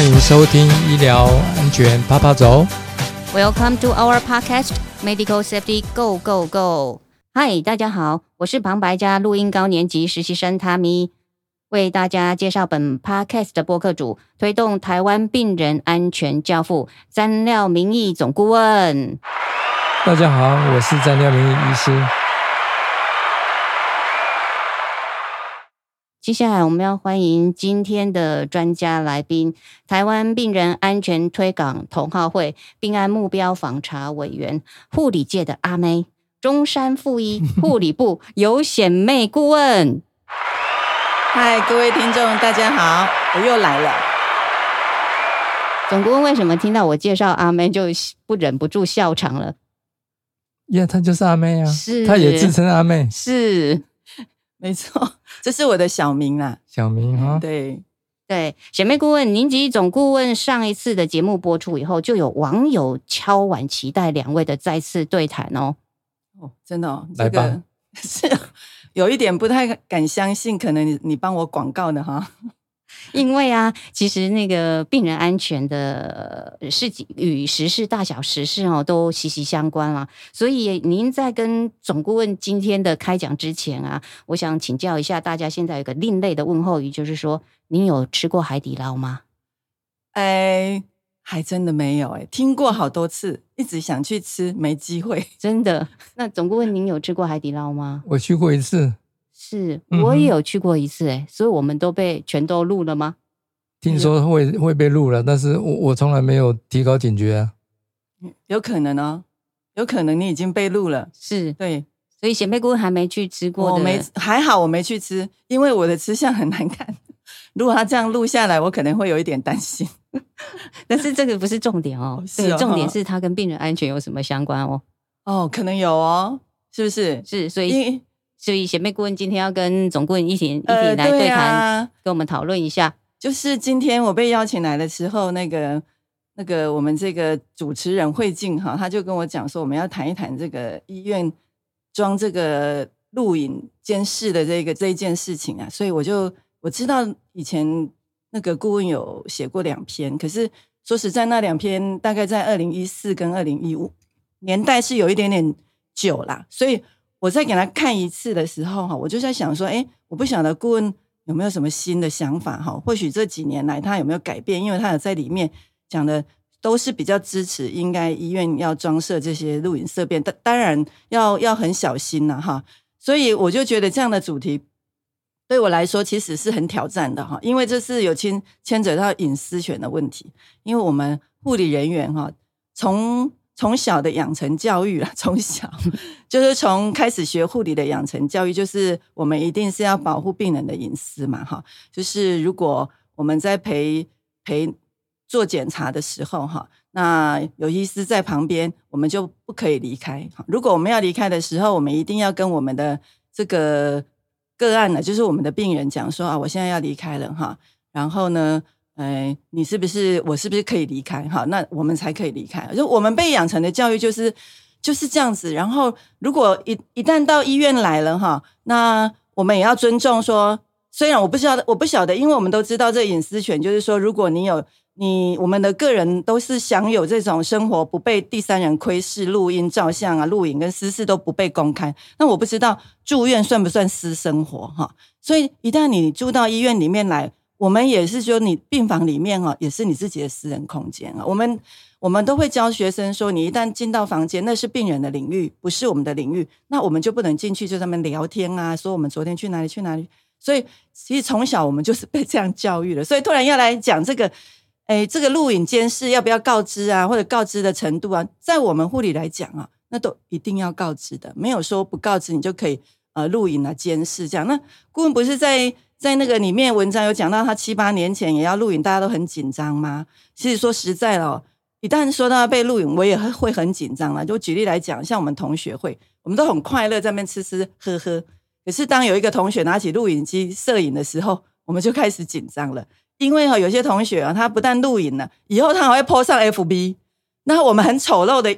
欢迎收听医疗安全啪啪走。Welcome to our podcast Medical Safety Go Go Go。嗨，大家好，我是旁白家录音高年级实习生 Tammy，为大家介绍本 podcast 的播客主，推动台湾病人安全教父詹廖明义总顾问。大家好，我是詹廖明医师。接下来我们要欢迎今天的专家来宾，台湾病人安全推广同好会病案目标访查委员、护理界的阿妹，中山附医 护理部有显妹顾问。嗨，各位听众，大家好，我又来了。总顾问为什么听到我介绍阿妹就不忍不住笑场了？呀，她就是阿妹啊，是她也自称阿妹，是，没错，这是我的小名啦。小名哈。对，对，姐妹顾问，您及总顾问上一次的节目播出以后，就有网友敲碗期待两位的再次对谈哦。哦，真的哦，来吧这个 是有一点不太敢相信，可能你你帮我广告的哈。因为啊，其实那个病人安全的事情与时事大小时事哦都息息相关啦。所以您在跟总顾问今天的开讲之前啊，我想请教一下大家，现在有个另类的问候语，就是说，您有吃过海底捞吗？哎，还真的没有哎，听过好多次，一直想去吃，没机会。真的？那总顾问，您有吃过海底捞吗？我去过一次，是，我也有去过一次，哎，所以我们都被全都录了吗？听说会会被录了，但是我我从来没有提高警觉啊。有可能哦，有可能你已经被录了。是，对，所以显贝顾问还没去吃过的，我没还好，我没去吃，因为我的吃相很难看。如果他这样录下来，我可能会有一点担心。但是这个不是重点哦，对，是哦重点是它跟病人安全有什么相关哦？哦，可能有哦，是不是？是，所以因所以贤妹顾问今天要跟总顾问一起一起呃，来对谈，啊，跟我们讨论一下。就是今天我被邀请来的时候，那个那个我们这个主持人慧静哈，他就跟我讲说，我们要谈一谈这个医院装这个录影监视的这个这一件事情啊，所以我就我知道以前那个顾问有写过两篇，可是说实在，那两篇大概在二零一四跟二零一五年代是有一点点久啦，所以我在给他看一次的时候哈，我就在想说，哎，我不晓得顾问有没有什么新的想法哈？或许这几年来他有没有改变？因为他有在里面讲的都是比较支持，应该医院要装设这些录影设备，当当然要要很小心呐、哈。所以我就觉得这样的主题对我来说其实是很挑战的哈，因为这是有牵牵扯到隐私权的问题。因为我们护理人员哈，从从小的养成教育啊，从小 就是从开始学护理的养成教育，就是我们一定是要保护病人的隐私嘛，哈。就是如果我们在陪陪做检查的时候，哈，那有医师在旁边，我们就不可以离开。哈如果我们要离开的时候，我们一定要跟我们的这个个案呢，就是我们的病人讲说啊，我现在要离开了，哈。然后呢，哎，你是不是我是不是可以离开？哈，那我们才可以离开。就我们被养成的教育就是就是这样子。然后，如果一一旦到医院来了哈，那我们也要尊重说，虽然我不知道，我不晓得，因为我们都知道这隐私权，就是说，如果你有你我们的个人都是享有这种生活不被第三人窥视、录音、照相啊、录影跟私事都不被公开。那我不知道住院算不算私生活哈？所以一旦你住到医院里面来。我们也是说，你病房里面哈，也是你自己的私人空间啊。我们我们都会教学生说，你一旦进到房间，那是病人的领域，不是我们的领域，那我们就不能进去，就他们聊天啊，说我们昨天去哪里去哪里。所以其实从小我们就是被这样教育的，所以突然要来讲这个，哎，这个录影监视要不要告知啊，或者告知的程度啊，在我们护理来讲啊，那都一定要告知的，没有说不告知你就可以呃录影啊监视这样。那顾问不是在。在那个里面文章有讲到，他七八年前也要录影，大家都很紧张吗？其实说实在了，一旦说到被录影，我也会很紧张了。就举例来讲，像我们同学会，我们都很快乐在那边吃吃喝喝。可是当有一个同学拿起录影机摄影的时候，我们就开始紧张了，因为哈有些同学啊，他不但录影了，以后他还会 po 上 FB，那我们很丑陋的。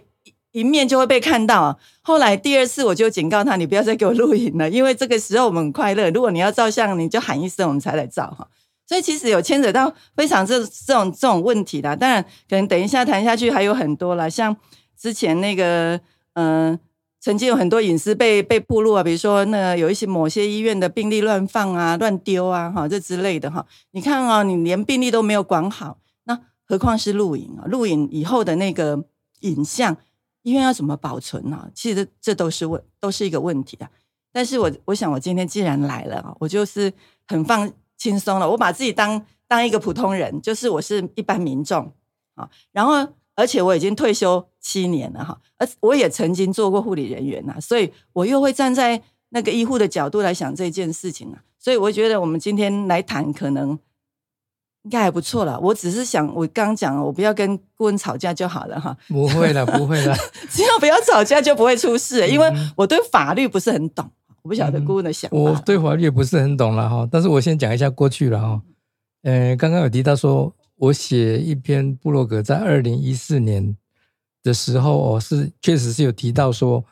一面就会被看到啊。后来第二次我就警告他，你不要再给我录影了，因为这个时候我们很快乐。如果你要照相，你就喊一声，我们才来照哈。所以其实有牵扯到非常这这种这种问题的。当然，可能等一下谈下去还有很多啦，像之前那个嗯。曾经有很多隐私被被暴露啊，比如说那有一些某些医院的病历乱放啊、乱丢啊，哈，这之类的哈。你看啊，你连病历都没有管好，那何况是录影啊？录影以后的那个影像，医院要怎么保存呢？其实这都是问，都是一个问题啊。但是我我想，我今天既然来了啊，我就是很放轻松了，我把自己当当一个普通人，就是我是一般民众啊，然后。而且我已经退休七年了哈，而我也曾经做过护理人员呐，所以我又会站在那个医护的角度来想这件事情啊，所以我觉得我们今天来谈可能应该还不错了。我只是想，我刚讲了，我不要跟顾问吵架就好了哈。不会了，不会了，只要不要吵架就不会出事，因为我对法律不是很懂，我不晓得顾问的想法。我对法律也不是很懂了哈，但是我先讲一下过去了哈。嗯，刚刚有提到说。我写一篇布洛格，在二零一四年的时候，哦，是确实是有提到说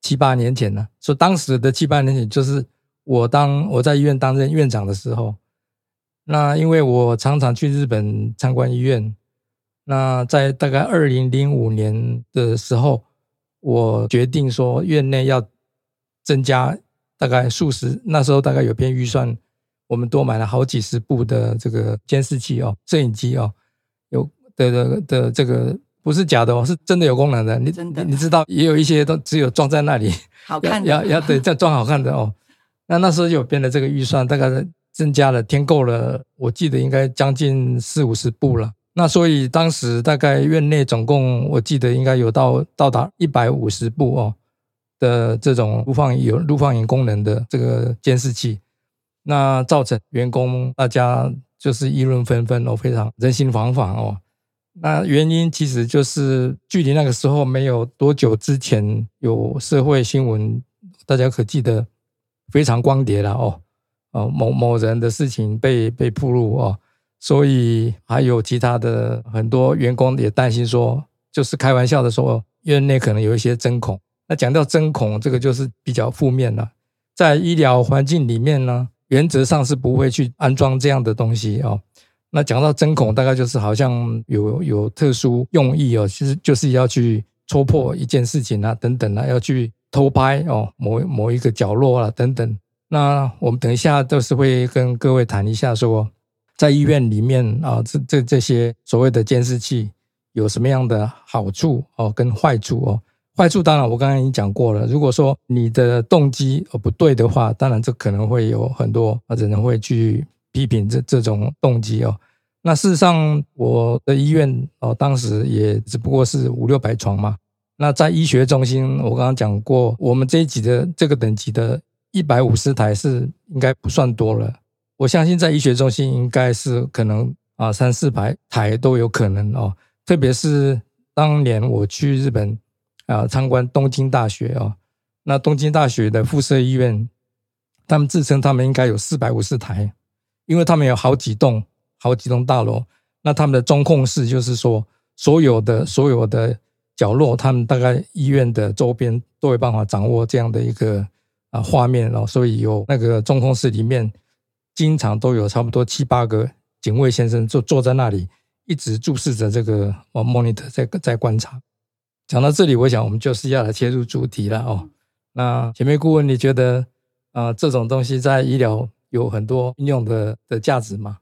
七八年前呢，说当时的七八年前就是我当我在医院担任院长的时候，那因为我常常去日本参观医院，那在大概二零零五年的时候，我决定说院内要增加大概数十，那时候大概有篇预算。我们多买了好几十部的这个监视器哦，摄影机哦，有的的的这个不是假的哦，是真的有功能的。你真的你知道，也有一些都只有装在那里，好看要要对这装好看的哦。那那时候有编的这个预算，大概增加了添购了，我记得应该将近四五十部了。那所以当时大概院内总共我记得应该有到到达一百五十部哦的这种录放有录放影功能的这个监视器。那造成员工大家就是议论纷纷哦，非常人心惶惶哦。那原因其实就是距离那个时候没有多久之前有社会新闻，大家可记得非常光碟了哦哦某某人的事情被被曝露哦，所以还有其他的很多员工也担心说，就是开玩笑的说院内可能有一些针孔。那讲到针孔，这个就是比较负面了，在医疗环境里面呢。原则上是不会去安装这样的东西哦。那讲到针孔，大概就是好像有有特殊用意哦，其实就是要去戳破一件事情啊，等等啊，要去偷拍哦，某某一个角落啊，等等。那我们等一下都是会跟各位谈一下，说在医院里面啊，这这这些所谓的监视器有什么样的好处哦，跟坏处哦。坏处当然，我刚刚已经讲过了。如果说你的动机呃不对的话，当然这可能会有很多啊人会去批评这这种动机哦。那事实上，我的医院哦，当时也只不过是五六百床嘛。那在医学中心，我刚刚讲过，我们这一级的这个等级的一百五十台是应该不算多了。我相信在医学中心应该是可能啊三四百台都有可能哦。特别是当年我去日本。啊，参观东京大学哦，那东京大学的附设医院，他们自称他们应该有四百五十台，因为他们有好几栋、好几栋大楼。那他们的中控室就是说，所有的所有的角落，他们大概医院的周边都有办法掌握这样的一个啊画面哦。所以有那个中控室里面，经常都有差不多七八个警卫先生坐坐在那里，一直注视着这个哦 monitor 在在观察。讲到这里，我想我们就是要来切入主题了哦。那前面顾问，你觉得啊，这种东西在医疗有很多应用的的价值吗？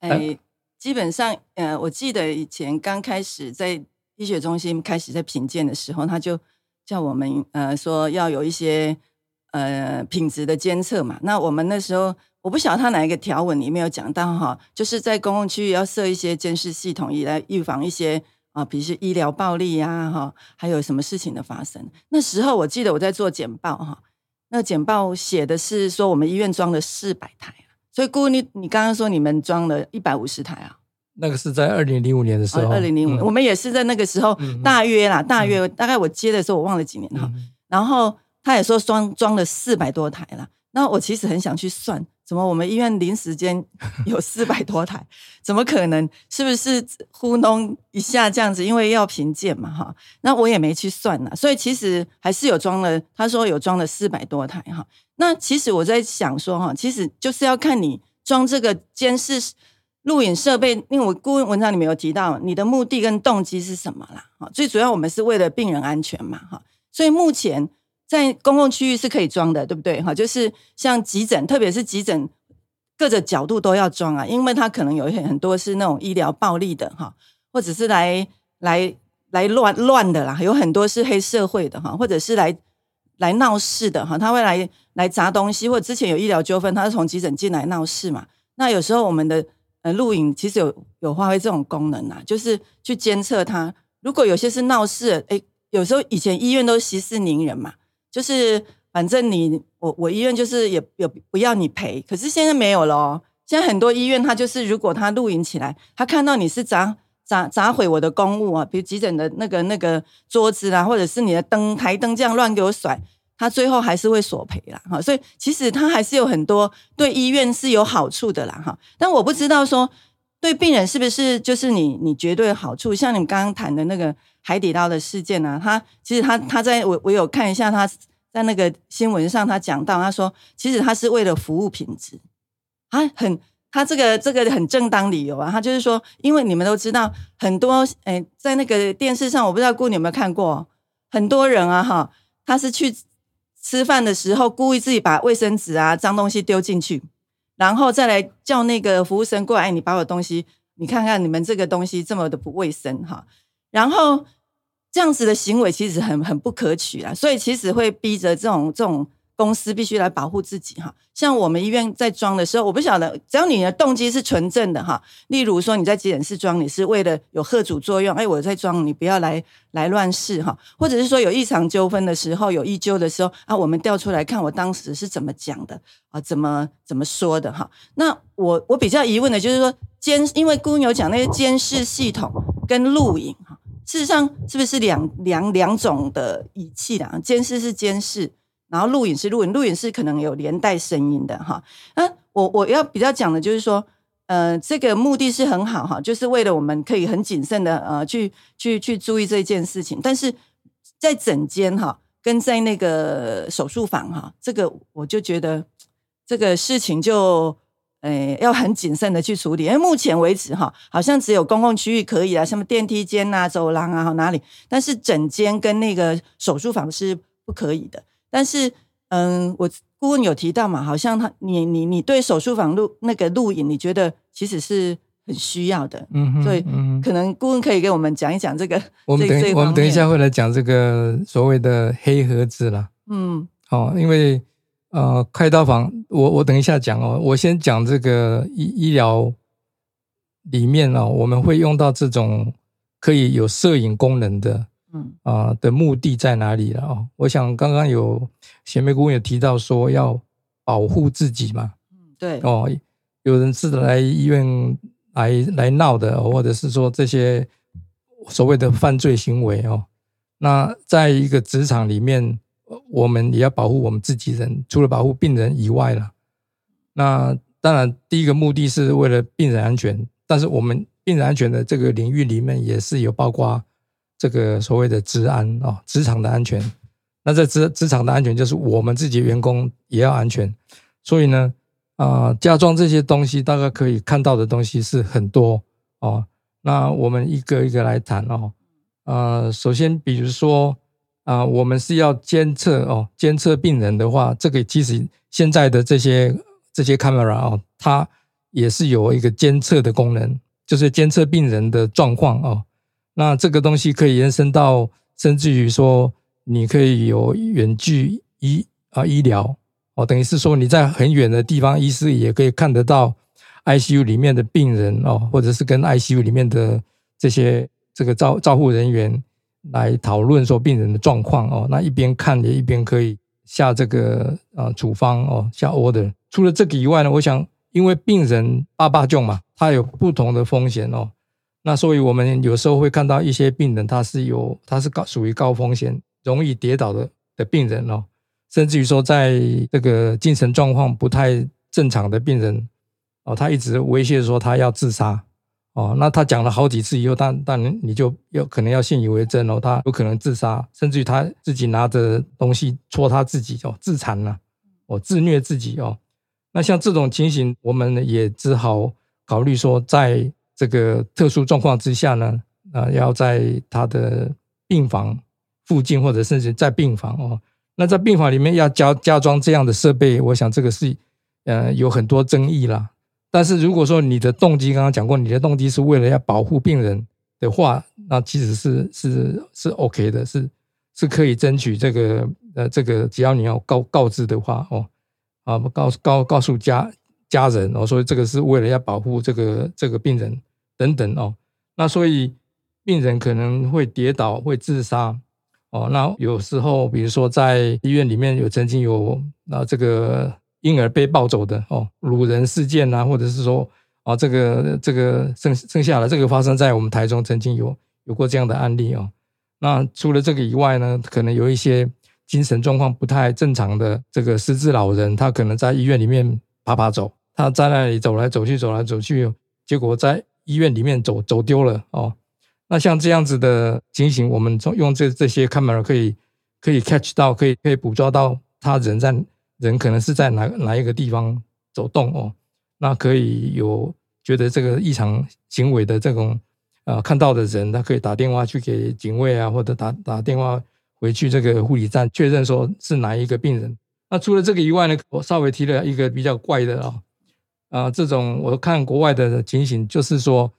哎，基本上，呃，我记得以前刚开始在医学中心开始在评鉴的时候，他就叫我们呃说要有一些呃品质的监测嘛。那我们那时候我不晓得他哪一个条文里面有讲到哈，就是在公共区域要设一些监视系统，以来预防一些。啊，比如说医疗暴力呀，哈，还有什么事情的发生？那时候我记得我在做简报，哈，那简报写的是说我们医院装了四百台所以顾问你你刚刚说你们装了一百五十台啊？那个是在二零零五年的时候，二零零五，我们也是在那个时候，大约啦，大约大概我接的时候我忘了几年哈，然后他也说装装了四百多台了，那我其实很想去算。怎么？我们医院临时间 有四百多台，怎么可能？是不是糊弄一下这样子？因为要评鉴嘛，哈。那我也没去算呢，所以其实还是有装了。他说有装了四百多台，哈。那其实我在想说，哈，其实就是要看你装这个监视录影设备，因为我顾问文章里面有提到，你的目的跟动机是什么啦？哈，最主要我们是为了病人安全嘛，哈，所以目前在公共区域是可以装的，对不对？哈，就是像急诊，特别是急诊各个角度都要装啊，因为它可能有很很多是那种医疗暴力的哈，或者是来来来乱乱的啦，有很多是黑社会的哈，或者是来来闹事的哈，他会来来砸东西，或者之前有医疗纠纷，他是从急诊进来闹事嘛，那有时候我们的。呃，录影其实有有发挥这种功能啊，就是去监测他。如果有些是闹事，哎，有时候以前医院都息事宁人嘛，就是反正你我我医院就是也也不要你赔。可是现在没有了，现在很多医院他就是如果他录影起来，他看到你是砸砸砸毁我的公物啊，比如急诊的那个那个桌子啊，或者是你的灯台灯这样乱给我甩。他最后还是会索赔啦，哈，所以其实他还是有很多对医院是有好处的啦，哈。但我不知道说对病人是不是就是你你绝对好处，像你们刚刚谈的那个海底捞的事件呢？他其实他他在我我有看一下他在那个新闻上他讲到，他说其实他是为了服务品质，啊，很他这个这个很正当理由啊，他就是说，因为你们都知道很多诶，在那个电视上，我不知道姑你有没有看过，很多人啊，哈，他是去。吃饭的时候，故意自己把卫生纸啊、脏东西丢进去，然后再来叫那个服务生过来，哎你把我东西，你看看你们这个东西这么的不卫生哈。然后这样子的行为其实很很不可取啊，所以其实会逼着这种这种。公司必须来保护自己哈，像我们医院在装的时候，我不晓得，只要你的动机是纯正的哈，例如说你在急诊室装，你是为了有贺主作用，哎，我在装，你不要来来乱试哈，或者是说有异常纠纷的时候，有异纠的时候啊，我们调出来看我当时是怎么讲的啊，怎么怎么说的哈。那我我比较疑问的就是说监，因为姑牛讲那些监视系统跟录影哈，事实上是不是两两两种的仪器的？监视是监视。然后录影是录影，录影是可能有连带声音的哈。那我我要比较讲的就是说，呃，这个目的是很好哈，就是为了我们可以很谨慎的呃去去去注意这件事情。但是在整间哈，跟在那个手术房哈，这个我就觉得这个事情就呃要很谨慎的去处理。因为目前为止哈，好像只有公共区域可以啊，什么电梯间啊、走廊啊哪里，但是整间跟那个手术房是不可以的。但是，嗯，我顾问有提到嘛，好像他你你你对手术房录那个录影，你觉得其实是很需要的，嗯，所以可能顾问可以给我们讲一讲这个。我们等我们等一下会来讲这个所谓的黑盒子啦，嗯，好，因为呃，开刀房，我我等一下讲哦，我先讲这个医医疗里面哦，我们会用到这种可以有摄影功能的。啊的目的在哪里了哦？我想刚刚有贤妹顾问有提到说要保护自己嘛，嗯，对哦，有人是来医院来来闹的，或者是说这些所谓的犯罪行为哦。那在一个职场里面，我们也要保护我们自己人，除了保护病人以外了。那当然，第一个目的是为了病人安全，但是我们病人安全的这个领域里面也是有包括。这个所谓的治安啊，职场的安全，那在职职场的安全就是我们自己员工也要安全，所以呢，啊，加装这些东西，大概可以看到的东西是很多哦。那我们一个一个来谈哦。呃，首先，比如说啊，我们是要监测哦，监测病人的话，这个其实现在的这些这些 camera 哦，它也是有一个监测的功能，就是监测病人的状况哦。那这个东西可以延伸到，甚至于说，你可以有远距医啊医疗哦，等于是说你在很远的地方，医师也可以看得到 ICU 里面的病人哦，或者是跟 ICU 里面的这些这个照照护人员来讨论说病人的状况哦。那一边看也一边可以下这个呃处方哦，下 order。除了这个以外呢，我想因为病人八八重嘛，他有不同的风险哦。那所以，我们有时候会看到一些病人，他是有，他是高属于高风险、容易跌倒的的病人哦，甚至于说，在这个精神状况不太正常的病人哦，他一直威胁说他要自杀哦，那他讲了好几次以后，但但你就有可能要信以为真哦，他有可能自杀，甚至于他自己拿着东西戳他自己哦，自残了哦，自虐自己哦。那像这种情形，我们也只好考虑说，在这个特殊状况之下呢，啊，要在他的病房附近，或者甚至在病房哦，那在病房里面要加加装这样的设备，我想这个是呃有很多争议啦。但是如果说你的动机刚刚讲过，你的动机是为了要保护病人的话，那其实是是是 OK 的，是是可以争取这个呃这个，只要你要告告知的话哦，啊告告告诉家家人哦，所以这个是为了要保护这个这个病人等等哦，那所以病人可能会跌倒会自杀哦，那有时候比如说在医院里面有曾经有啊这个。婴儿被抱走的哦，掳人事件啊，或者是说啊，这个这个剩剩下的这个发生在我们台中，曾经有有过这样的案例哦。那除了这个以外呢，可能有一些精神状况不太正常的这个失智老人，他可能在医院里面爬爬走，他在那里走来走去，走来走去，结果在医院里面走走丢了哦。那像这样子的情形，我们从用这这些 camera 可以可以 catch 到，可以可以捕捉到他人在。人可能是在哪哪一个地方走动哦，那可以有觉得这个异常行为的这种啊看到的人，他可以打电话去给警卫啊，或者打打电话回去这个护理站确认说是哪一个病人。那除了这个以外呢，我稍微提了一个比较怪的啊啊，这种我看国外的情形就是说，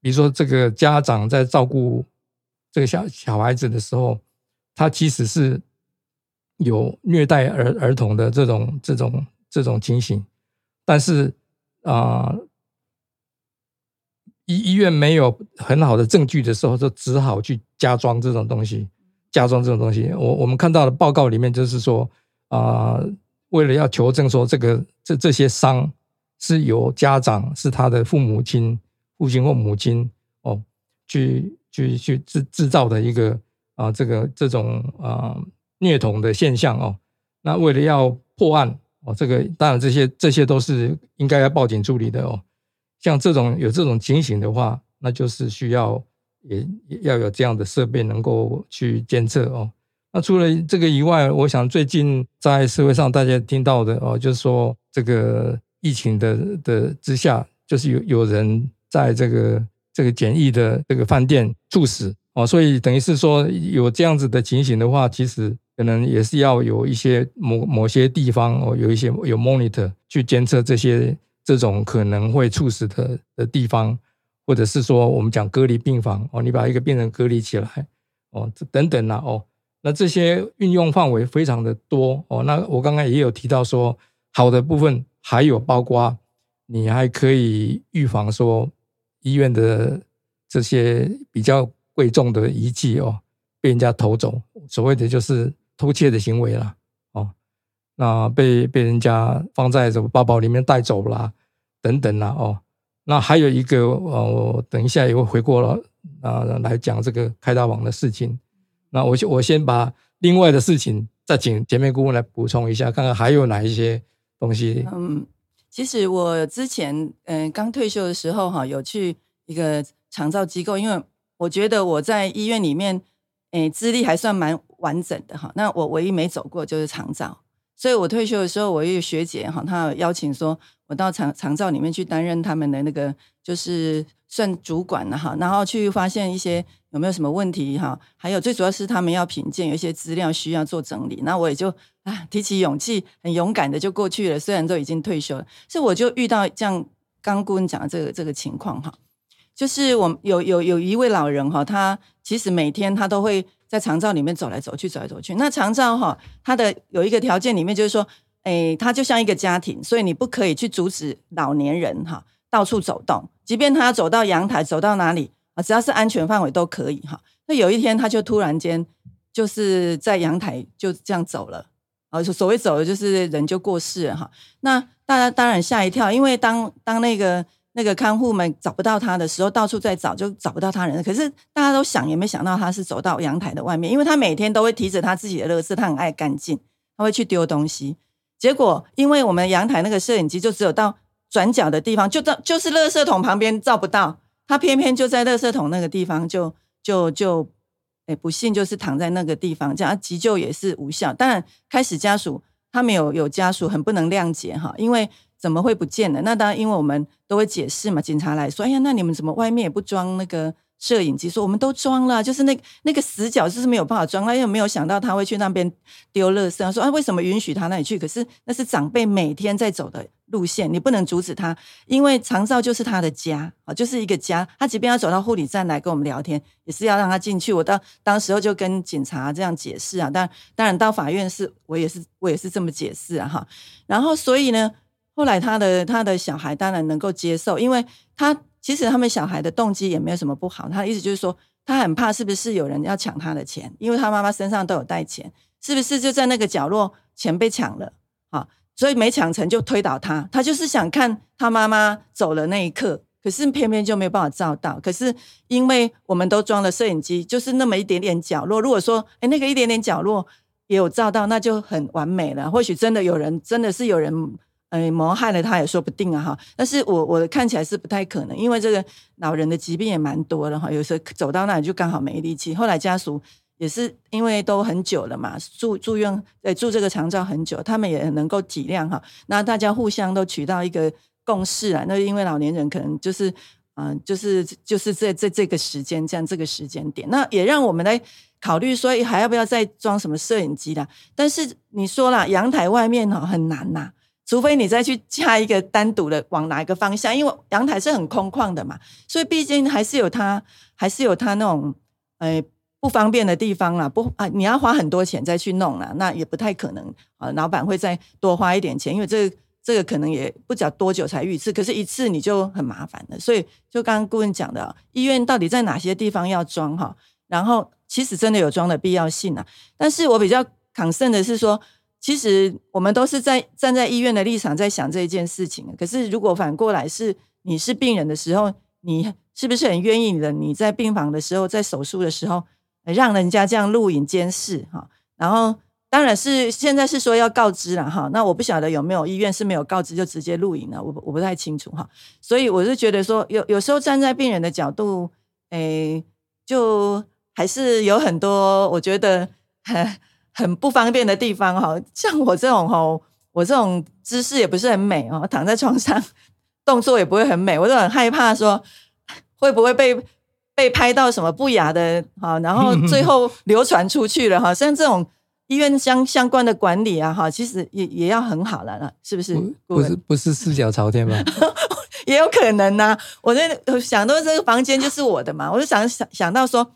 比如说这个家长在照顾这个小小孩子的时候，他其实是。有虐待儿儿童的这种这种这种情形，但是啊，医医院没有很好的证据的时候，就只好去加装这种东西，加装这种东西。我我们看到的报告里面就是说啊，为了要求证说这个这这些伤是由家长是他的父母亲、父亲或母亲哦，去去去制制造的一个啊，这个这种啊。虐童的现象哦，那为了要破案哦，这个当然这些这些都是应该要报警处理的哦。像这种有这种情形的话，那就是需要也要有这样的设备能够去监测哦。那除了这个以外，我想最近在社会上大家听到的哦，就是说这个疫情的的之下，就是有有人在这个这个简易的这个饭店猝死哦，所以等于是说有这样子的情形的话，其实。可能也是要有一些某某些地方哦，有一些有 monitor 去监测这些这种可能会猝死的的地方，或者是说我们讲隔离病房哦，你把一个病人隔离起来哦，这等等啦哦，那这些运用范围非常的多哦。那我刚刚也有提到说，好的部分还有包括你还可以预防说医院的这些比较贵重的仪器哦被人家偷走，所谓的就是。偷窃的行为了哦，那被被人家放在什么包包里面带走了等等啦哦，那还有一个呃，我等一下也会回过了啊来讲这个开大网的事情。那我我先把另外的事情再请前面顾问来补充一下，看看还有哪一些东西。嗯，其实我之前嗯刚退休的时候哈，有去一个长照机构，因为我觉得我在医院里面诶资历还算蛮。完整的哈，那我唯一没走过就是长照，所以我退休的时候，我一个学姐哈，她邀请说我到长长照里面去担任他们的那个就是算主管了哈，然后去发现一些有没有什么问题哈，还有最主要是他们要品鉴有一些资料需要做整理，那我也就啊提起勇气，很勇敢的就过去了，虽然都已经退休了，所以我就遇到这样刚顾问讲的这个这个情况哈，就是我有有有一位老人哈，他其实每天他都会。在长照里面走来走去，走来走去。那长照哈，它的有一个条件里面就是说，哎，它就像一个家庭，所以你不可以去阻止老年人哈到处走动，即便他走到阳台，走到哪里啊，只要是安全范围都可以哈。那有一天他就突然间就是在阳台就这样走了，啊，所谓走了就是人就过世了哈。那大家当然吓一跳，因为当当那个。那个看护们找不到他的时候，到处在找，就找不到他人。可是大家都想也没想到他是走到阳台的外面，因为他每天都会提着他自己的乐事，他很爱干净，他会去丢东西。结果因为我们阳台那个摄影机就只有到转角的地方，就到就是垃圾桶旁边照不到，他偏偏就在垃圾桶那个地方，就就就，哎，不幸就是躺在那个地方，这样急救也是无效。当然开始家属。他们有有家属很不能谅解哈，因为怎么会不见了？那当然，因为我们都会解释嘛，警察来说，哎呀，那你们怎么外面也不装那个？摄影机说：“我们都装了，就是那那个死角就是没有办法装。他又没有想到他会去那边丢垃圾。说啊，为什么允许他那里去？可是那是长辈每天在走的路线，你不能阻止他，因为长照就是他的家啊，就是一个家。他即便要走到护理站来跟我们聊天，也是要让他进去。我到当时候就跟警察这样解释啊，但当然到法院是我也是我也是这么解释啊哈。然后所以呢，后来他的他的小孩当然能够接受，因为他。”其实他们小孩的动机也没有什么不好，他的意思就是说，他很怕是不是有人要抢他的钱，因为他妈妈身上都有带钱，是不是就在那个角落钱被抢了啊？所以没抢成就推倒他，他就是想看他妈妈走了那一刻，可是偏偏就没有办法照到。可是因为我们都装了摄影机，就是那么一点点角落，如果说哎那个一点点角落也有照到，那就很完美了。或许真的有人，真的是有人。哎，谋害了他也说不定啊哈！但是我我看起来是不太可能，因为这个老人的疾病也蛮多的哈，有时候走到那里就刚好没力气。后来家属也是因为都很久了嘛，住住院呃住这个长照很久，他们也能够体谅哈。那大家互相都取到一个共识啊。那因为老年人可能就是嗯，就是就是在在这个时间这样这个时间点，那也让我们来考虑说还要不要再装什么摄影机啦。但是你说了阳台外面哈很难呐。除非你再去加一个单独的往哪一个方向，因为阳台是很空旷的嘛，所以毕竟还是有它，还是有它那种呃不方便的地方啦。不啊，你要花很多钱再去弄啦，那也不太可能啊。老板会再多花一点钱，因为这这个可能也不知道多久才一次，可是一次你就很麻烦了。所以就刚刚顾问讲的，医院到底在哪些地方要装哈？然后其实真的有装的必要性啊。但是我比较抗胜的是说。其实我们都是在站在医院的立场在想这一件事情。可是如果反过来是你是病人的时候，你是不是很愿意的？你在病房的时候，在手术的时候，让人家这样录影监视哈？然后当然是现在是说要告知了哈。那我不晓得有没有医院是没有告知就直接录影了，我我不太清楚哈。所以我是觉得说，有有时候站在病人的角度，诶，就还是有很多我觉得。很不方便的地方哈，像我这种哈，我这种姿势也不是很美哦，躺在床上，动作也不会很美，我就很害怕说会不会被被拍到什么不雅的哈，然后最后 流传出去了哈，像这种医院相相关的管理啊哈，其实也也要很好了啦，是不是？不是不是四脚朝天吗？也有可能呐，我在想到这个房间就是我的嘛，我就想想想到说，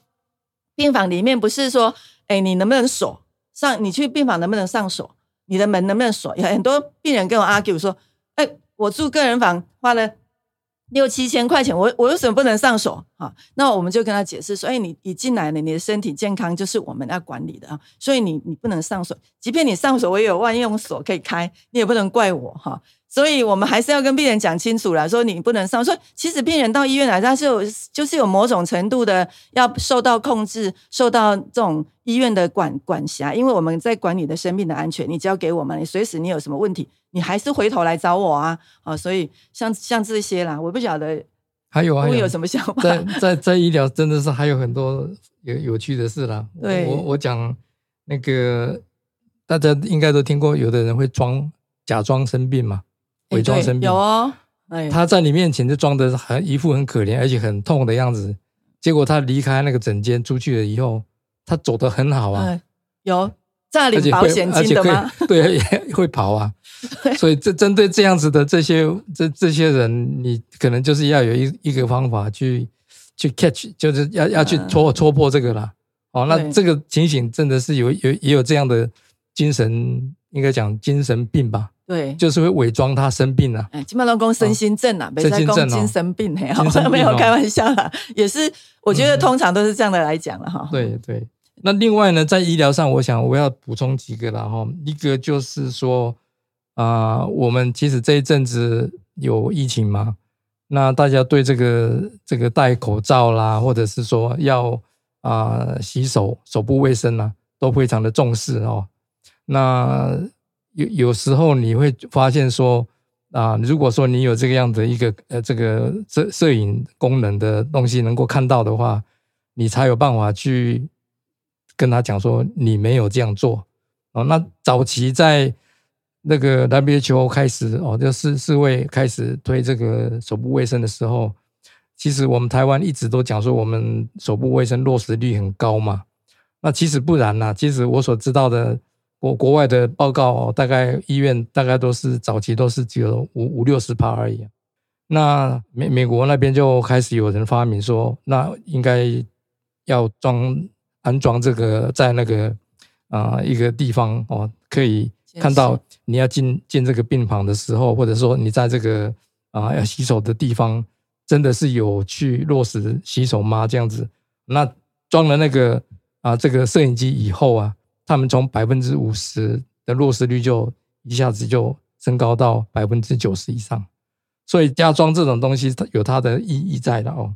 病房里面不是说，哎，你能不能锁？上你去病房能不能上锁？你的门能不能锁？有很多病人跟我 argue 说：“哎，我住个人房花了六七千块钱，我我为什么不能上锁？”哈，那我们就跟他解释说：“哎，你你进来了，你的身体健康就是我们要管理的啊，所以你你不能上锁。即便你上锁，我也有万用锁可以开，你也不能怪我哈。”所以我们还是要跟病人讲清楚了，说你不能上。说其实病人到医院来，他是有就是有某种程度的要受到控制，受到这种医院的管管辖。因为我们在管你的生命的安全，你交给我们，你随时你有什么问题，你还是回头来找我啊。啊，所以像像这些啦，我不晓得还有会有什么想法。在在在医疗真的是还有很多有有趣的事啦。对，我我讲那个大家应该都听过，有的人会装假装生病嘛。伪装生病。有哦，他在你面前就装的很一副很可怜而且很痛的样子，结果他离开那个诊间出去了以后，他走的很好啊，有诈领保险金的吗？对，会跑啊，所以这针对这样子的这些这这些人，你可能就是要有一一个方法去去 catch，就是要要去戳戳破这个啦。哦，那这个情形真的是有有也有这样的精神，应该讲精神病吧。对，就是会伪装他生病了。哎，基本上讲身心症啊，没在讲精神病，嘿，没有开玩笑啦，也是，我觉得通常都是这样的来讲了哈。对对，那另外呢，在医疗上，我想我要补充几个了哈。一个就是说啊，我们其实这一阵子有疫情嘛，那大家对这个这个戴口罩啦，或者是说要啊洗手、手部卫生啊，都非常的重视哦。那有有时候你会发现说啊，如果说你有这个样的一个呃这个摄摄影功能的东西能够看到的话，你才有办法去跟他讲说你没有这样做哦。那早期在那个 WHO 开始哦，就世世卫开始推这个手部卫生的时候，其实我们台湾一直都讲说我们手部卫生落实率很高嘛。那其实不然呐，其实我所知道的国国外的报告，哦，大概医院大概都是早期都是只有五五六十趴而已。那美美国那边就开始有人发明说，那应该要装安装这个在那个啊一个地方哦，可以看到你要进进这个病房的时候，或者说你在这个啊要洗手的地方，真的是有去落实洗手吗？这样子，那装了那个。啊，这个摄影机以后啊，他们从百分之五十的落实率就一下子就升高到百分之九十以上，所以加装这种东西它有它的意义在的哦。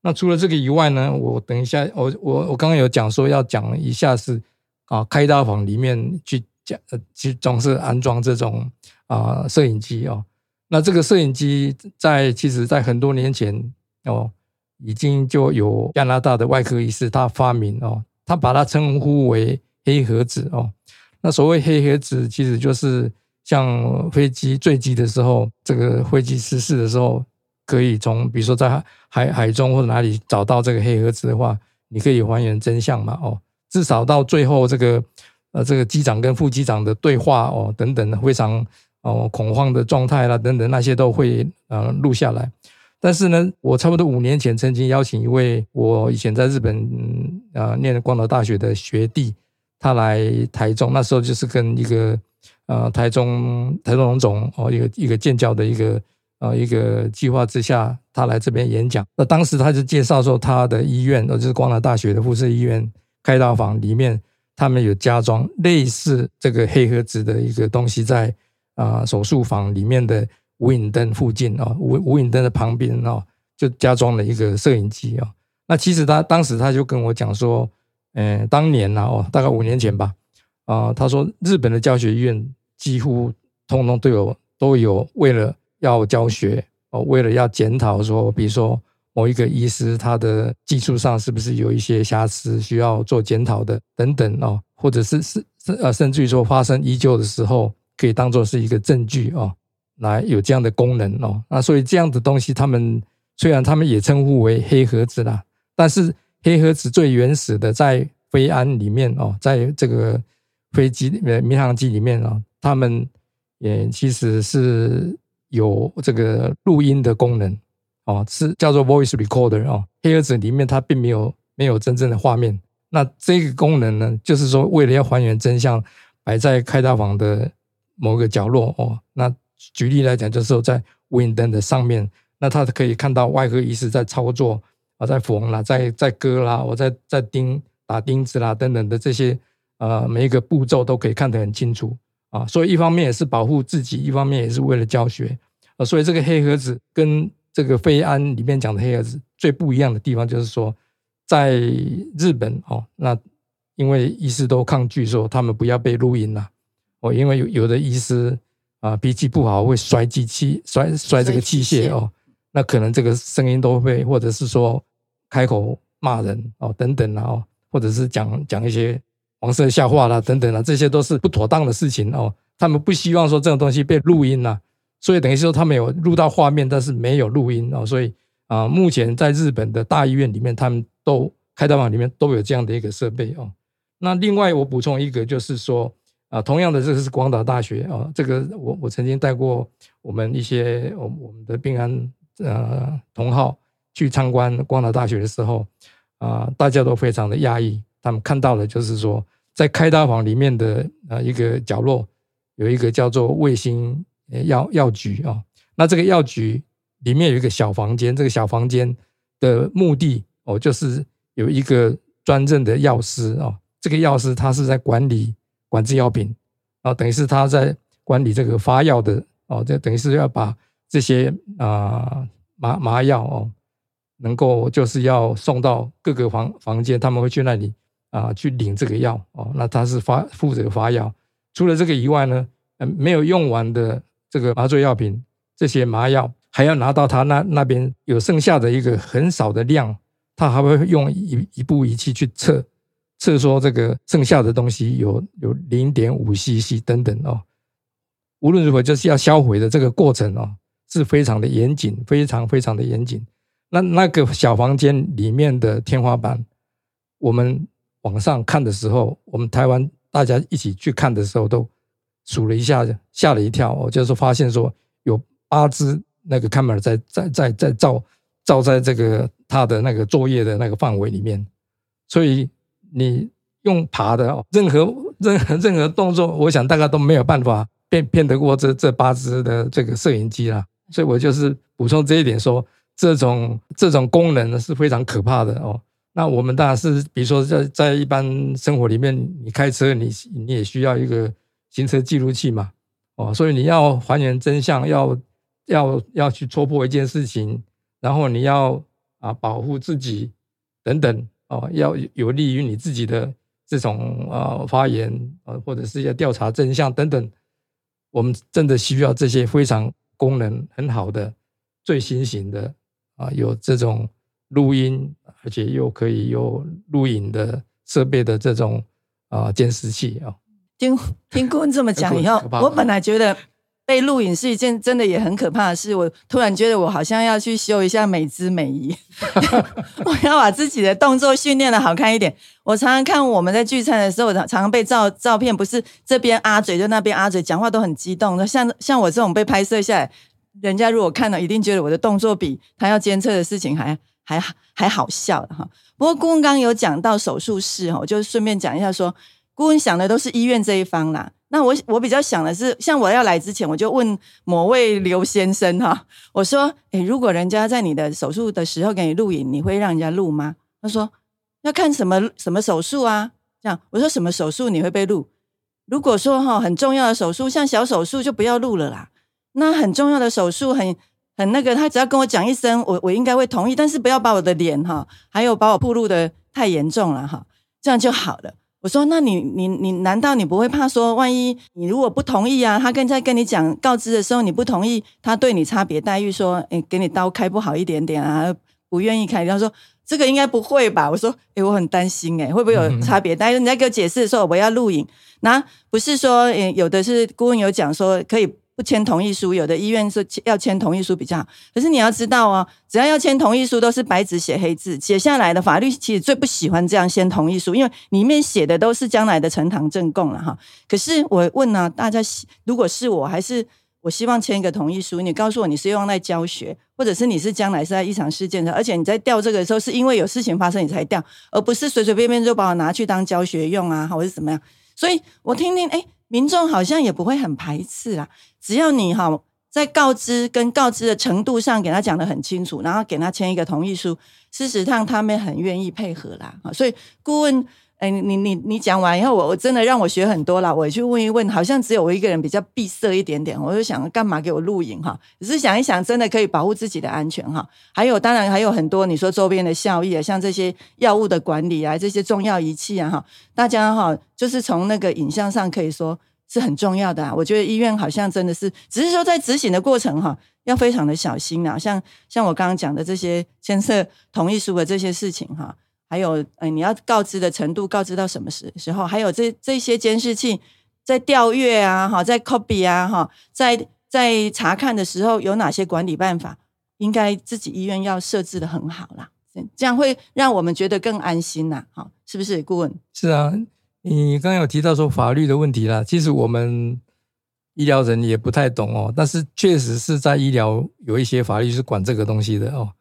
那除了这个以外呢，我等一下我我我刚刚有讲说要讲一下是啊，开刀房里面去讲呃去装饰安装这种啊摄影机哦。那这个摄影机在其实在很多年前哦，已经就有加拿大的外科医师他发明哦。他把它称呼为黑盒子哦，那所谓黑盒子，其实就是像飞机坠机的时候，这个飞机失事的时候，可以从比如说在海海中或者哪里找到这个黑盒子的话，你可以还原真相嘛哦，至少到最后这个呃这个机长跟副机长的对话哦等等的非常哦恐慌的状态啦等等那些都会呃录下来。但是呢，我差不多五年前曾经邀请一位我以前在日本啊念光岛大学的学弟，他来台中，那时候就是跟一个呃台中台中龙总哦一个一个建教的一个呃一个计划之下，他来这边演讲。那当时他就介绍说，他的医院，哦就是光华大学的附设医院开刀房里面，他们有加装类似这个黑盒子的一个东西在啊手术房里面的。无影灯附近啊，无无影灯的旁边啊，就加装了一个摄影机啊。那其实他当时他就跟我讲说，嗯，当年呢哦，大概五年前吧，啊，他说日本的教学医院几乎通通都有都有为了要教学哦，为了要检讨说，比如说某一个医师他的技术上是不是有一些瑕疵需要做检讨的等等哦，或者是是呃甚至于说发生依旧的时候，可以当做是一个证据哦。来有这样的功能哦，那所以这样的东西，他们虽然他们也称呼为黑盒子啦，但是黑盒子最原始的在飞安里面哦，在这个飞机呃民航机里面哦，他们也其实是有这个录音的功能哦，是叫做 voice recorder 哦，黑盒子里面它并没有没有真正的画面，那这个功能呢，就是说为了要还原真相，摆在开大房的某个角落哦，那。举例来讲，就是说在无影灯的上面，那他可以看到外科医师在操作啊，在缝啦，在在割啦，我在在钉打钉子啦等等的这些呃每一个步骤都可以看得很清楚啊。所以一方面也是保护自己，一方面也是为了教学啊。所以这个黑盒子跟这个飞安里面讲的黑盒子最不一样的地方，就是说在日本哦，那因为医师都抗拒说他们不要被录音了哦，因为有有的医师。啊，脾气不好会摔机器，摔摔这个器械哦，那可能这个声音都会，或者是说开口骂人哦，等等啊，哦，或者是讲讲一些黄色笑话啦，等等啊，这些都是不妥当的事情哦。他们不希望说这种东西被录音呐，所以等于说他们有录到画面，但是没有录音哦。所以啊，目前在日本的大医院里面，他们都开刀房里面都有这样的一个设备哦。那另外我补充一个，就是说。啊，同样的，这个是广岛大学啊，这个我我曾经带过我们一些我我们的病安呃同好去参观光岛大学的时候，啊，大家都非常的压抑，他们看到的就是说，在开刀房里面的呃一个角落有一个叫做卫星药药局啊，那这个药局里面有一个小房间，这个小房间的目的哦，就是有一个专任的药师啊，这个药师他是在管理。管制药品，啊，等于是他在管理这个发药的哦，这等于是要把这些啊麻麻药哦，能够就是要送到各个房房间，他们会去那里啊去领这个药哦，那他是发负责发药。除了这个以外呢，没有用完的这个麻醉药品，这些麻药还要拿到他那那边有剩下的一个很少的量，他还会用一一部仪器去测。测说这个剩下的东西有有零点五 CC 等等哦，无论如何就是要销毁的这个过程哦，是非常的严谨，非常非常的严谨。那那个小房间里面的天花板，我们往上看的时候，我们台湾大家一起去看的时候，都数了一下，吓了一跳。我就是发现说有八只那个 camera 在在在在照照在这个他的那个作业的那个范围里面，所以你用爬的任何任何任何动作，我想大概都没有办法骗骗得过这这八只的这个摄影机啦。所以我就是补充这一点说。这种这种功能是非常可怕的哦。那我们当然是，比如说在在一般生活里面，你开车，你你也需要一个行车记录器嘛，哦，所以你要还原真相，要要要去戳破一件事情，然后你要啊保护自己等等哦，要有利于你自己的这种啊发言啊，或者是要调查真相等等，我们真的需要这些非常功能很好的最新型的。啊，有这种录音，而且又可以有录影的设备的这种啊监视器啊。听听顾问这么讲以后，我本来觉得被录影是一件真的也很可怕的事。我突然觉得我好像要去修一下美姿美仪，我要把自己的动作训练的好看一点。我常常看我们在聚餐的时候，常常被照照片，不是这边阿嘴就那边阿嘴，讲话都很激动。像像我这种被拍摄下来。人家如果看了，一定觉得我的动作比他要监测的事情还还还好笑哈。不过顾问刚有讲到手术室哈，我就顺便讲一下说，顾问想的都是医院这一方啦。那我我比较想的是，像我要来之前，我就问某位刘先生哈，我说，诶，如果人家在你的手术的时候给你录影，你会让人家录吗？他说要看什么什么手术啊？这样我说什么手术你会被录？如果说哈很重要的手术，像小手术就不要录了啦。那很重要的手术，很很那个，他只要跟我讲一声，我我应该会同意，但是不要把我的脸哈，还有把我暴露的太严重了哈，这样就好了。我说，那你你你难道你不会怕说，万一你如果不同意啊，他跟在跟你讲告知的时候你不同意，他对你差别待遇，说诶给你刀开不好一点点啊，不愿意开，他说这个应该不会吧？我说，诶我很担心诶会不会有差别？待遇你在给我解释的时候，我要录影，那不是说诶有的是顾问有讲说可以。不签同意书，有的医院是要签同意书比较好。可是你要知道哦，只要要签同意书，都是白纸写黑字写下来的。法律其实最不喜欢这样签同意书，因为里面写的都是将来的呈堂证供了哈。可是我问呢，大家如果是我还是我希望签一个同意书，你告诉我你是用来教学，或者是你是将来是在异常事件的，而且你在调这个的时候是因为有事情发生你才调，而不是随随便便就把我拿去当教学用啊，或者是怎么样。所以我听听，哎。民众好像也不会很排斥啦，只要你哈在告知跟告知的程度上给他讲得很清楚，然后给他签一个同意书，事实上他们很愿意配合啦。所以顾问。哎，你你你讲完以后，我我真的让我学很多了。我去问一问，好像只有我一个人比较闭塞一点点。我就想，干嘛给我录影哈？只是想一想，真的可以保护自己的安全哈。还有，当然还有很多你说周边的效益啊，像这些药物的管理啊，这些重要仪器啊哈，大家哈，就是从那个影像上可以说是很重要的啊。我觉得医院好像真的是，只是说在执行的过程哈，要非常的小心啊。像像我刚刚讲的这些牵涉同意书的这些事情哈。还有，哎，你要告知的程度，告知到什么时时候？还有这这些监视器在调阅啊，哈，在 copy 啊，哈，在在查看的时候有哪些管理办法？应该自己医院要设置的很好啦，这样会让我们觉得更安心呐，哈，是不是？顾问是啊，你刚刚有提到说法律的问题啦，其实我们医疗人也不太懂哦，但是确实是在医疗有一些法律是管这个东西的哦，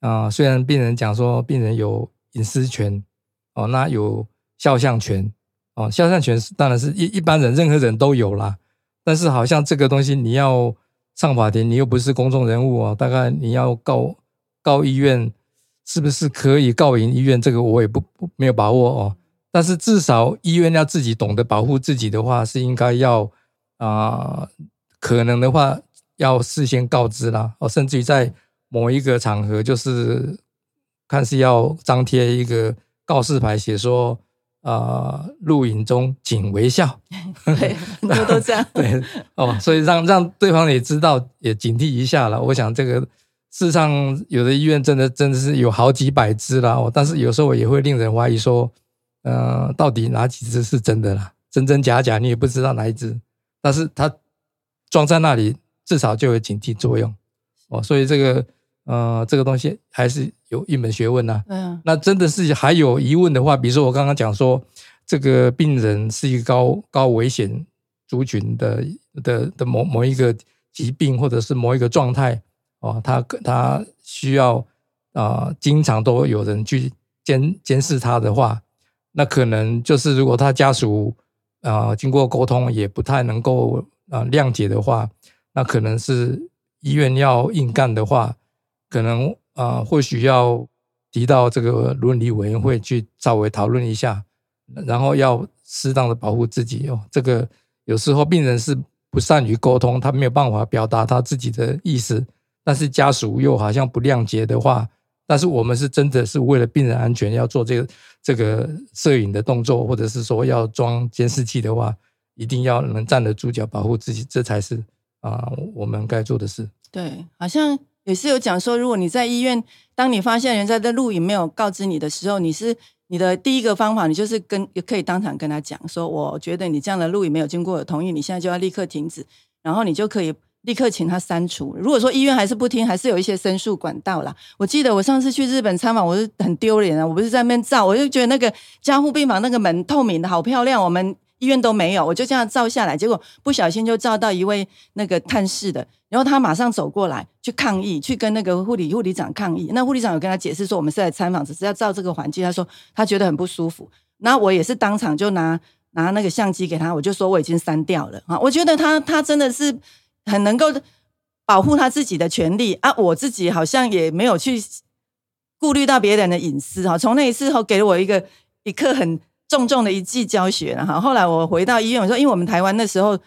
啊，虽然病人讲说病人有。隐私权哦，那有肖像权哦，肖像权是当然是一一般人任何人都有啦。但是好像这个东西你要上法庭，你又不是公众人物哦，大概你要告告医院，是不是可以告赢医院？这个我也不没有把握哦。但是至少医院要自己懂得保护自己的话，是应该要啊，可能的话要事先告知啦哦，甚至于在某一个场合就是。看是要张贴一个告示牌，写说啊，录影中请微笑。对，很多都这样。对哦，所以让让对方也知道，也警惕一下了。我想这个事实上，有的医院真的真的是有好几百只了哦，但是有时候也会令人怀疑说，呃，到底哪几只是真的啦？真真假假你也不知道哪一只，但是它。装在那里，至少就有警惕作用哦。所以这个呃，这个东西还是有一门学问呐、嗯。那真的是还有疑问的话，比如说我刚刚讲说，这个病人是一个高高危险族群的的的某某一个疾病或者是某一个状态哦，他他需要啊、呃经常都有人去监监视他的话，那可能就是如果他家属啊、呃经过沟通也不太能够啊、呃谅解的话，那可能是医院要硬干的话，可能啊、或许要提到这个伦理委员会去稍微讨论一下，然后要适当的保护自己哦。这个有时候病人是不善于沟通，他没有办法表达他自己的意思，但是家属又好像不谅解的话，但是我们是真的是为了病人安全要做这个这个摄影的动作，或者是说要装监视器的话，一定要能站得住脚，保护自己，这才是啊、我们该做的事。对，好像也是有讲说，如果你在医院，当你发现人家的录影没有告知你的时候，你是你的第一个方法，你就是跟也可以当场跟他讲说，我觉得你这样的录影没有经过我同意，你现在就要立刻停止，然后你就可以立刻请他删除。如果说医院还是不听，还是有一些申诉管道啦。我记得我上次去日本参访，我是很丢脸啊，我不是在那边照，我就觉得那个加护病房那个门透明的好漂亮，我们。医院都没有，我就这样照下来，结果不小心就照到一位那个探视的，然后他马上走过来去抗议，去跟那个护理护理长抗议。那护理长有跟他解释说，我们是来参访，只是要照这个环境。他说他觉得很不舒服。那我也是当场就拿拿那个相机给他，我就说我已经删掉了啊。我觉得他他真的是很能够保护他自己的权利啊，我自己好像也没有去顾虑到别人的隐私哈。从那一次后，给了我一个一刻很重重的一记教学了哈。后来我回到医院，我说，因为我们台湾那时候。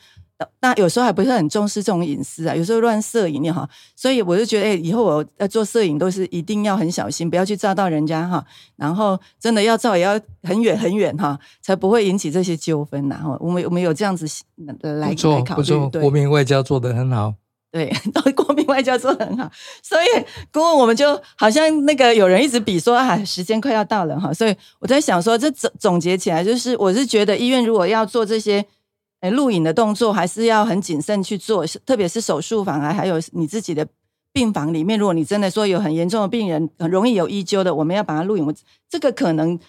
那有时候还不是很重视这种隐私啊，有时候乱摄影哈，所以我就觉得，哎、以后我要做摄影都是一定要很小心，不要去照到人家哈。然后真的要照也要很远很远哈，才不会引起这些纠纷呐。哈，我们我们有这样子来来考虑，不错，对国民外交做得很好。对，国民外交做得很好，所以顾问我们就好像那个有人一直比说啊，时间快要到了哈，所以我在想说，这总总结起来就是，我是觉得医院如果要做这些。诶，录影的动作还是要很谨慎去做，特别是手术房啊，还有你自己的病房里面，如果你真的说有很严重的病人，很容易有医纠的，我们要把它录影，这个可能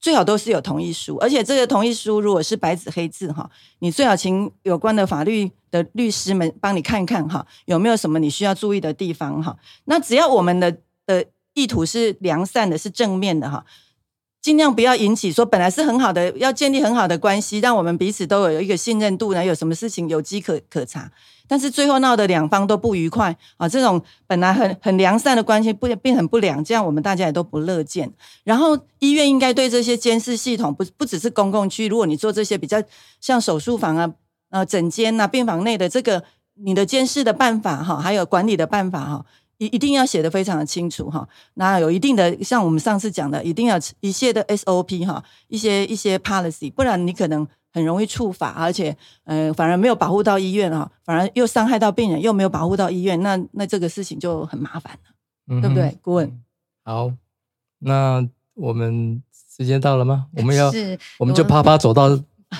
最好都是有同意书，而且这个同意书如果是白纸黑字哈，你最好请有关的法律的律师们帮你看看哈，有没有什么你需要注意的地方哈。那只要我们的的意图是良善的，是正面的哈。尽量不要引起说本来是很好的，要建立很好的关系，让我们彼此都有一个信任度呢。有什么事情有机可可查，但是最后闹得两方都不愉快啊，这种本来很很良善的关系不变很不良，这样我们大家也都不乐见。然后医院应该对这些监视系统不不只是公共区，如果你做这些比较像手术房啊、呃诊间呐、病房内的这个你的监视的办法哈，还有管理的办法哈。一一定要写得非常的清楚哈，那有一定的像我们上次讲的，一定要一切的 SOP 哈，一些一些 policy，不然你可能很容易触法，而且呃反而没有保护到医院啊，反而又伤害到病人，又没有保护到医院，那那这个事情就很麻烦了，嗯对不对？顾问，好，那我们时间到了吗？我们要，是我们就啪啪走到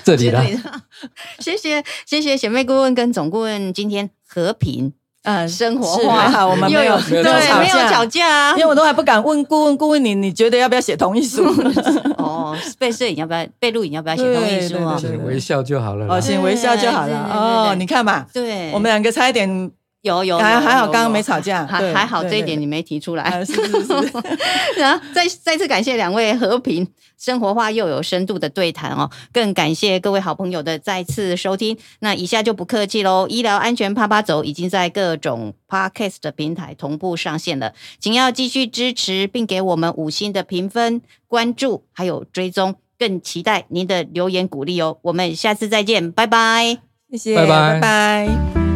这里了。谢谢谢谢贤妹顾问跟总顾问今天和平嗯，生活化，我们没有对没有吵吵架啊因为我都还不敢问顾问，顾问你你觉得要不要写同意书？哦，被摄影要不要被录影要不要写同意书啊？对对对请微笑就好了。哦，请微笑就好了哦，你看嘛，对，我们两个差一点，有有还好刚刚没吵架，对还还好这一点你没提出来。啊是是是，然后再再次感谢两位和平、生活化又有深度的对谈哦，更感谢各位好朋友的再次收听。那以下就不客气喽，医疗安全啪啪走已经在各种 podcast 的平台同步上线了，请要继续支持，并给我们五星的评分、关注还有追踪，更期待您的留言鼓励哦。我们下次再见，拜拜。谢谢，拜拜拜拜。